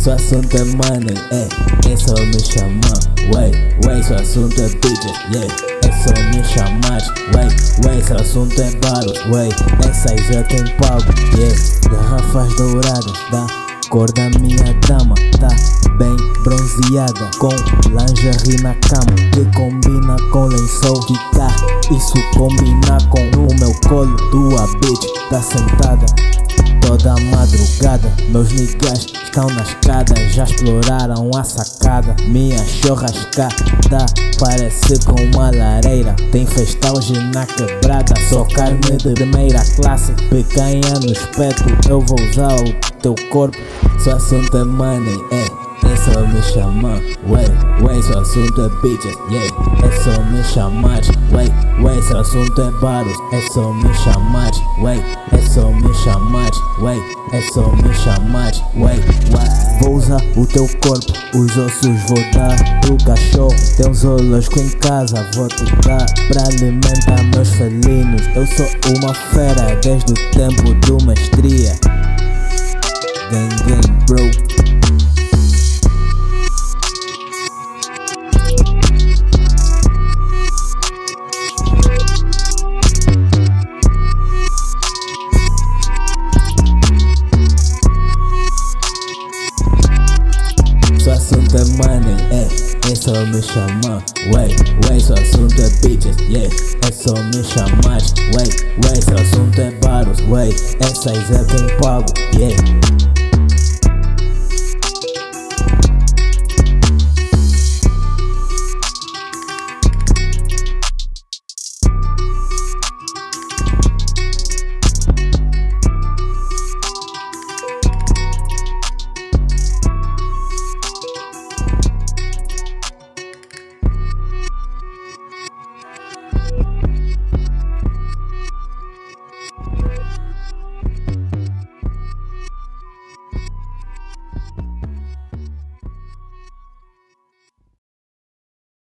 Seu assunto é money, é, é só me chamar, wey, wey, seu assunto é bitches, yeah, é só me chamar, wey, wey, seu assunto é baros, wey, essas já tem pago, yeah, garrafas douradas, da cor da minha dama, tá bem bronzeada, com lingerie na cama, que combina com lençol, que tá, isso combina com o meu colo, tua bitch, tá sentada, toda madrugada, meus niggas estão na escada, já exploraram a sacada. Minha churrascada parece com uma lareira. Tem hoje na quebrada, só carne de primeira classe. Picanha no espeto, eu vou usar o teu corpo. Só assunto é money, é. É só me chamar, wey, wey, seu assunto é bitches, yeah É só me chamar, wey, wey, seu assunto é baros É só me chamar, wey, é só me chamar, wey É só me chamar, wey, Vou usar o teu corpo, os ossos vou dar pro cachorro. Tem uns olosco em casa, vou te dar Pra alimentar meus felinos. Eu sou uma fera desde o tempo do mestria Gang, gang, bro assunto é money, é, é só me chamar, wey, wey, seu assunto é bitches, yeah, é só me chamar, wey, wey, seu assunto é baros, wey, essas é quem pago, yeah.